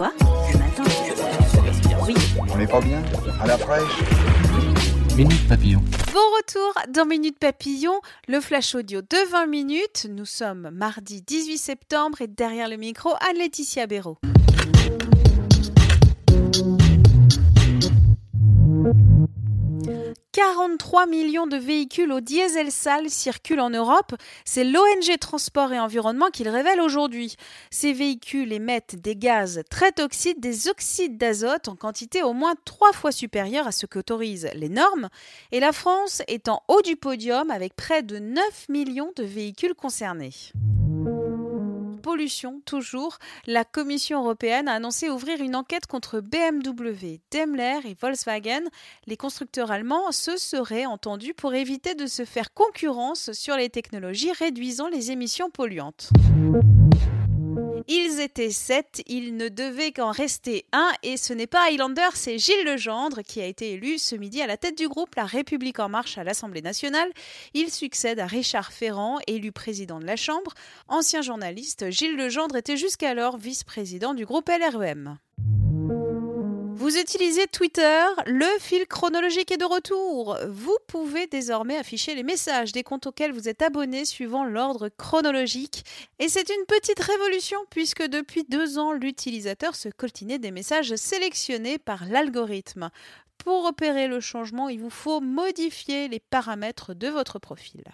Quoi Le matin Oui. On n'est pas bien À la fraîche Minute Papillon. Bon retour dans Minute Papillon, le flash audio de 20 minutes. Nous sommes mardi 18 septembre et derrière le micro, Anne-Laetitia Béraud. 43 millions de véhicules au diesel sale circulent en Europe. C'est l'ONG Transport et Environnement qui le révèle aujourd'hui. Ces véhicules émettent des gaz très toxiques, des oxydes d'azote en quantité au moins trois fois supérieure à ce qu'autorisent les normes. Et la France est en haut du podium avec près de 9 millions de véhicules concernés toujours, la Commission européenne a annoncé ouvrir une enquête contre BMW, Daimler et Volkswagen. Les constructeurs allemands se seraient entendus pour éviter de se faire concurrence sur les technologies réduisant les émissions polluantes. Ils étaient sept, il ne devait qu'en rester un, et ce n'est pas Highlander, c'est Gilles Legendre qui a été élu ce midi à la tête du groupe La République en marche à l'Assemblée nationale. Il succède à Richard Ferrand, élu président de la Chambre. Ancien journaliste, Gilles Legendre était jusqu'alors vice-président du groupe LREM. Vous utilisez Twitter, le fil chronologique est de retour. Vous pouvez désormais afficher les messages des comptes auxquels vous êtes abonné suivant l'ordre chronologique. Et c'est une petite révolution puisque depuis deux ans, l'utilisateur se coltinait des messages sélectionnés par l'algorithme. Pour opérer le changement, il vous faut modifier les paramètres de votre profil.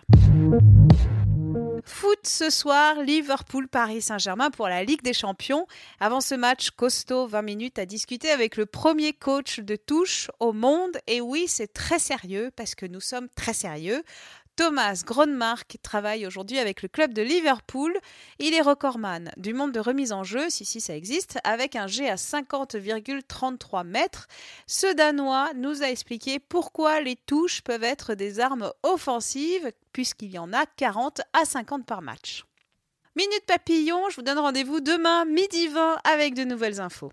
Foot ce soir, Liverpool-Paris Saint-Germain pour la Ligue des Champions. Avant ce match, costaud 20 minutes à discuter avec le premier coach de touche au monde. Et oui, c'est très sérieux parce que nous sommes très sérieux. Thomas Gronmark travaille aujourd'hui avec le club de Liverpool. Il est recordman du monde de remise en jeu, si si ça existe, avec un G à 50,33 mètres. Ce Danois nous a expliqué pourquoi les touches peuvent être des armes offensives, puisqu'il y en a 40 à 50 par match. Minute papillon, je vous donne rendez-vous demain midi 20 avec de nouvelles infos.